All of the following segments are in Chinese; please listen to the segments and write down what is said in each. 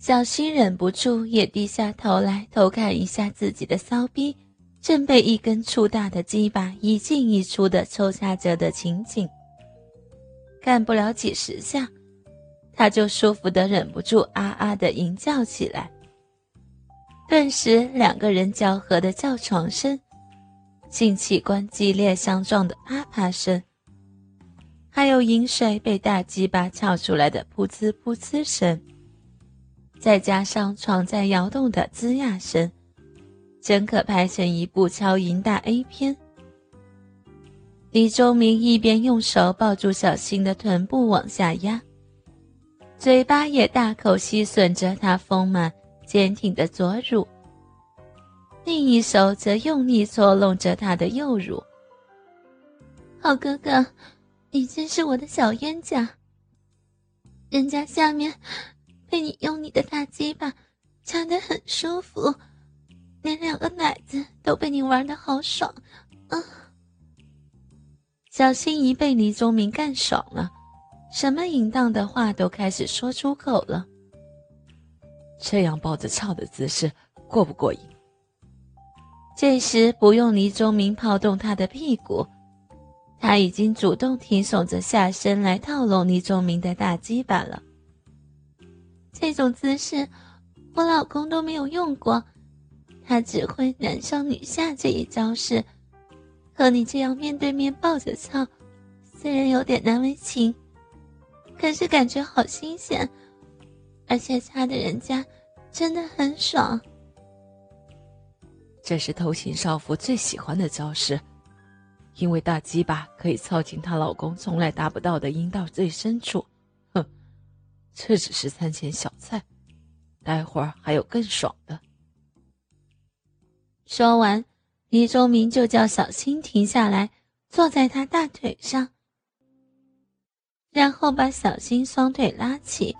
小新忍不住也低下头来偷看一下自己的骚逼，正被一根粗大的鸡巴一进一出的抽插着的情景。干不了几十下，他就舒服的忍不住啊啊的吟叫起来。顿时，两个人交合的叫床声，性器官激烈相撞的啪啪声，还有饮水被大鸡巴撬出来的噗呲噗呲声。再加上床在摇动的吱呀声，真可拍成一部超淫大 A 片。李忠明一边用手抱住小新的臀部往下压，嘴巴也大口吸吮着她丰满坚挺的左乳，另一手则用力搓弄着她的右乳。好哥哥，你真是我的小冤家。人家下面。被你用你的大鸡巴掐得很舒服，连两个奶子都被你玩的好爽，啊！小心一被李宗明干爽了，什么淫荡的话都开始说出口了。这样抱着操的姿势过不过瘾？这时不用李宗明抛动他的屁股，他已经主动挺耸着下身来套拢李宗明的大鸡巴了。这种姿势，我老公都没有用过，他只会男上女下这一招式。和你这样面对面抱着操，虽然有点难为情，可是感觉好新鲜，而且掐的人家真的很爽。这是偷情少妇最喜欢的招式，因为大鸡巴可以操进她老公从来达不到的阴道最深处。这只是餐前小菜，待会儿还有更爽的。说完，李忠明就叫小新停下来，坐在他大腿上，然后把小新双腿拉起，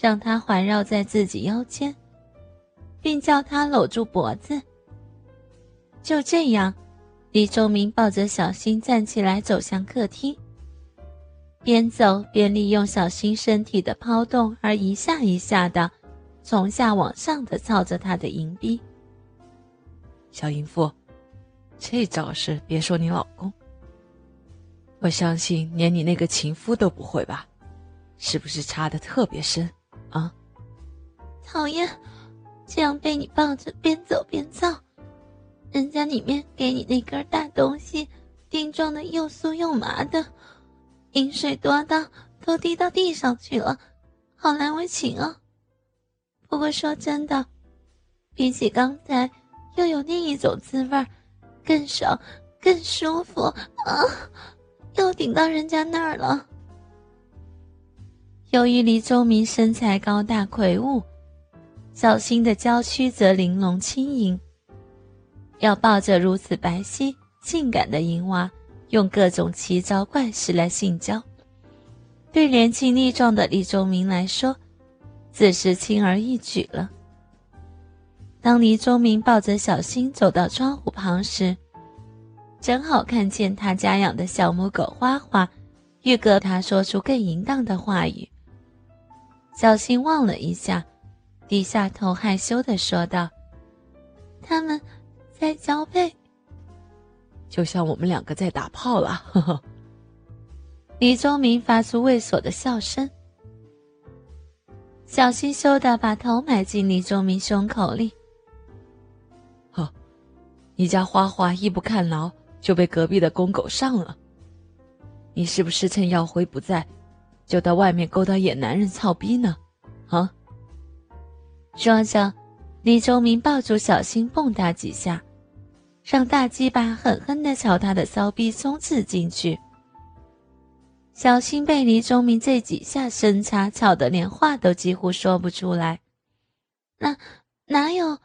让他环绕在自己腰间，并叫他搂住脖子。就这样，李忠明抱着小新站起来，走向客厅。边走边利用小新身体的抛动而一下一下的从下往上的操着他的银币。小淫妇，这招式别说你老公，我相信连你那个情夫都不会吧？是不是插的特别深啊？讨厌，这样被你抱着边走边操，人家里面给你那根大东西钉撞的又酥又麻的。饮水多到都滴到地上去了，好难为情啊！不过说真的，比起刚才，又有另一种滋味更爽、更舒服啊！又顶到人家那儿了。由于李周明身材高大魁梧，小新的娇躯则玲珑轻盈，要抱着如此白皙、性感的银娃。用各种奇招怪事来性交，对年轻力壮的李忠明来说，自是轻而易举了。当李忠明抱着小新走到窗户旁时，正好看见他家养的小母狗花花，欲跟他说出更淫荡的话语。小新望了一下，低下头害羞的说道：“他们在交配。”就像我们两个在打炮了，呵呵。李宗明发出猥琐的笑声，小心羞的把头埋进李宗明胸口里。呵，你家花花一不看牢就被隔壁的公狗上了，你是不是趁耀辉不在，就到外面勾搭野男人操逼呢？啊！说着，李宗明抱住小新，蹦跶几下。让大鸡巴狠狠的朝他的骚逼冲刺进去。小新被李忠明这几下深插，吵得连话都几乎说不出来。哪哪有？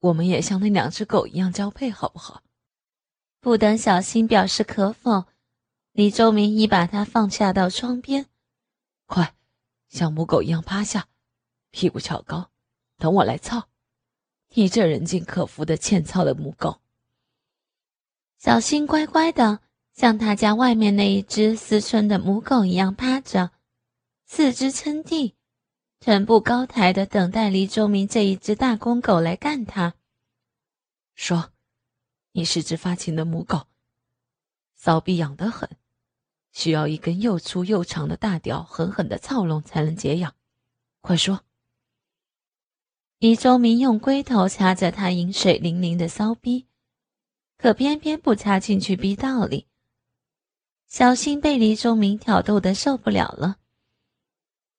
我们也像那两只狗一样交配，好不好？不等小新表示可否，李忠明已把他放下到窗边。快，像母狗一样趴下，屁股翘高，等我来操。你这人尽可夫的欠操的母狗，小新乖乖的像他家外面那一只思春的母狗一样趴着，四肢撑地，臀部高抬的等待黎忠明这一只大公狗来干他。说：“你是只发情的母狗，骚逼痒得很，需要一根又粗又长的大屌狠狠的操弄才能解痒。快说。”黎忠明用龟头掐着他饮水淋淋的骚逼，可偏偏不插进去逼道里。小新被黎忠明挑逗的受不了了，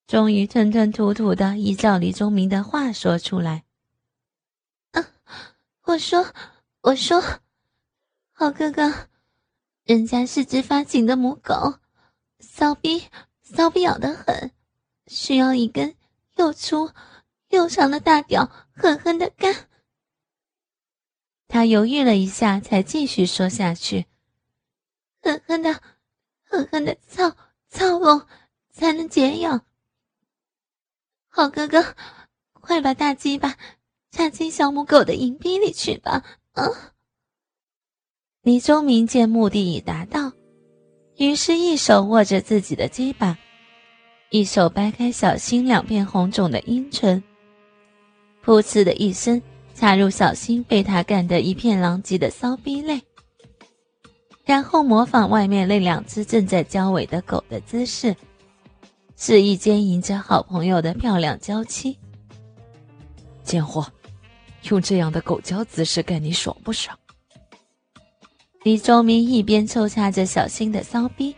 终于吞吞吐吐的依照黎忠明的话说出来：“啊，我说，我说，好哥哥，人家是只发情的母狗，骚逼骚逼咬得很，需要一根又粗。”又长的大屌狠狠的干。他犹豫了一下，才继续说下去：“狠狠的，狠狠的操操拢，才能解痒。”好哥哥，快把大鸡巴插进小母狗的银币里去吧！啊！李忠明见目的已达到，于是一手握着自己的鸡巴，一手掰开小新两片红肿的阴唇。噗呲的一声，插入小新被他干得一片狼藉的骚逼内，然后模仿外面那两只正在交尾的狗的姿势，示意奸淫着好朋友的漂亮娇妻。贱货，用这样的狗交姿势干你爽不爽？李忠明一边抽插着小新的骚逼，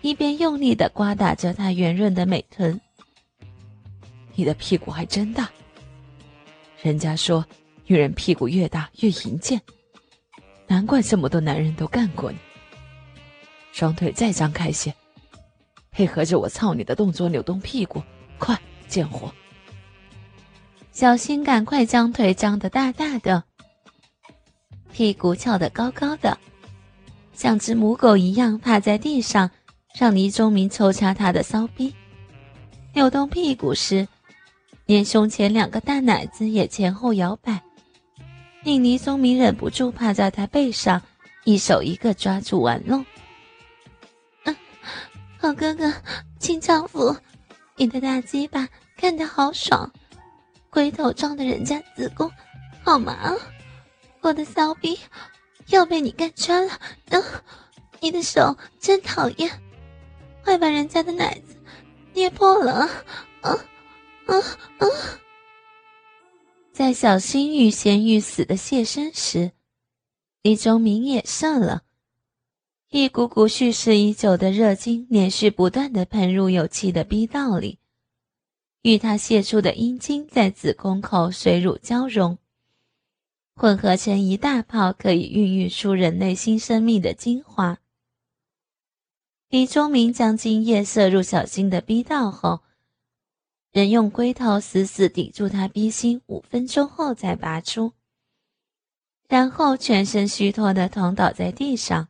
一边用力的刮打着他圆润的美臀。你的屁股还真大。人家说，女人屁股越大越淫贱，难怪这么多男人都干过你。双腿再张开些，配合着我操你的动作扭动屁股，快，贱货！小心，赶快将腿张得大大的，屁股翘得高高的，像只母狗一样趴在地上，让黎忠明抽插他的骚逼，扭动屁股时。连胸前两个大奶子也前后摇摆，令尼宗明忍不住趴在他背上，一手一个抓住玩弄。嗯好哥哥，亲丈夫，你的大鸡巴看得好爽，龟头撞的人家子宫，好麻！我的骚逼要被你干穿了，嗯，你的手真讨厌，快把人家的奶子捏破了，嗯。啊啊！在小新欲仙欲死的谢身时，李忠明也射了，一股股蓄势已久的热精连续不断的喷入有气的逼道里，与他泄出的阴茎在子宫口水乳交融，混合成一大泡可以孕育出人类新生命的精华。李忠明将精液射入小新的逼道后。人用龟头死死抵住他逼心，五分钟后再拔出，然后全身虚脱的躺倒在地上。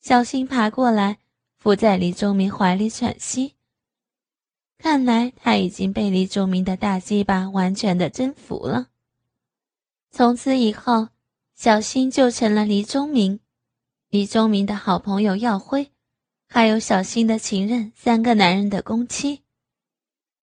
小新爬过来，伏在李忠明怀里喘息。看来他已经被李忠明的大鸡巴完全的征服了。从此以后，小新就成了李忠明、李忠明的好朋友耀辉，还有小新的情人，三个男人的公妻。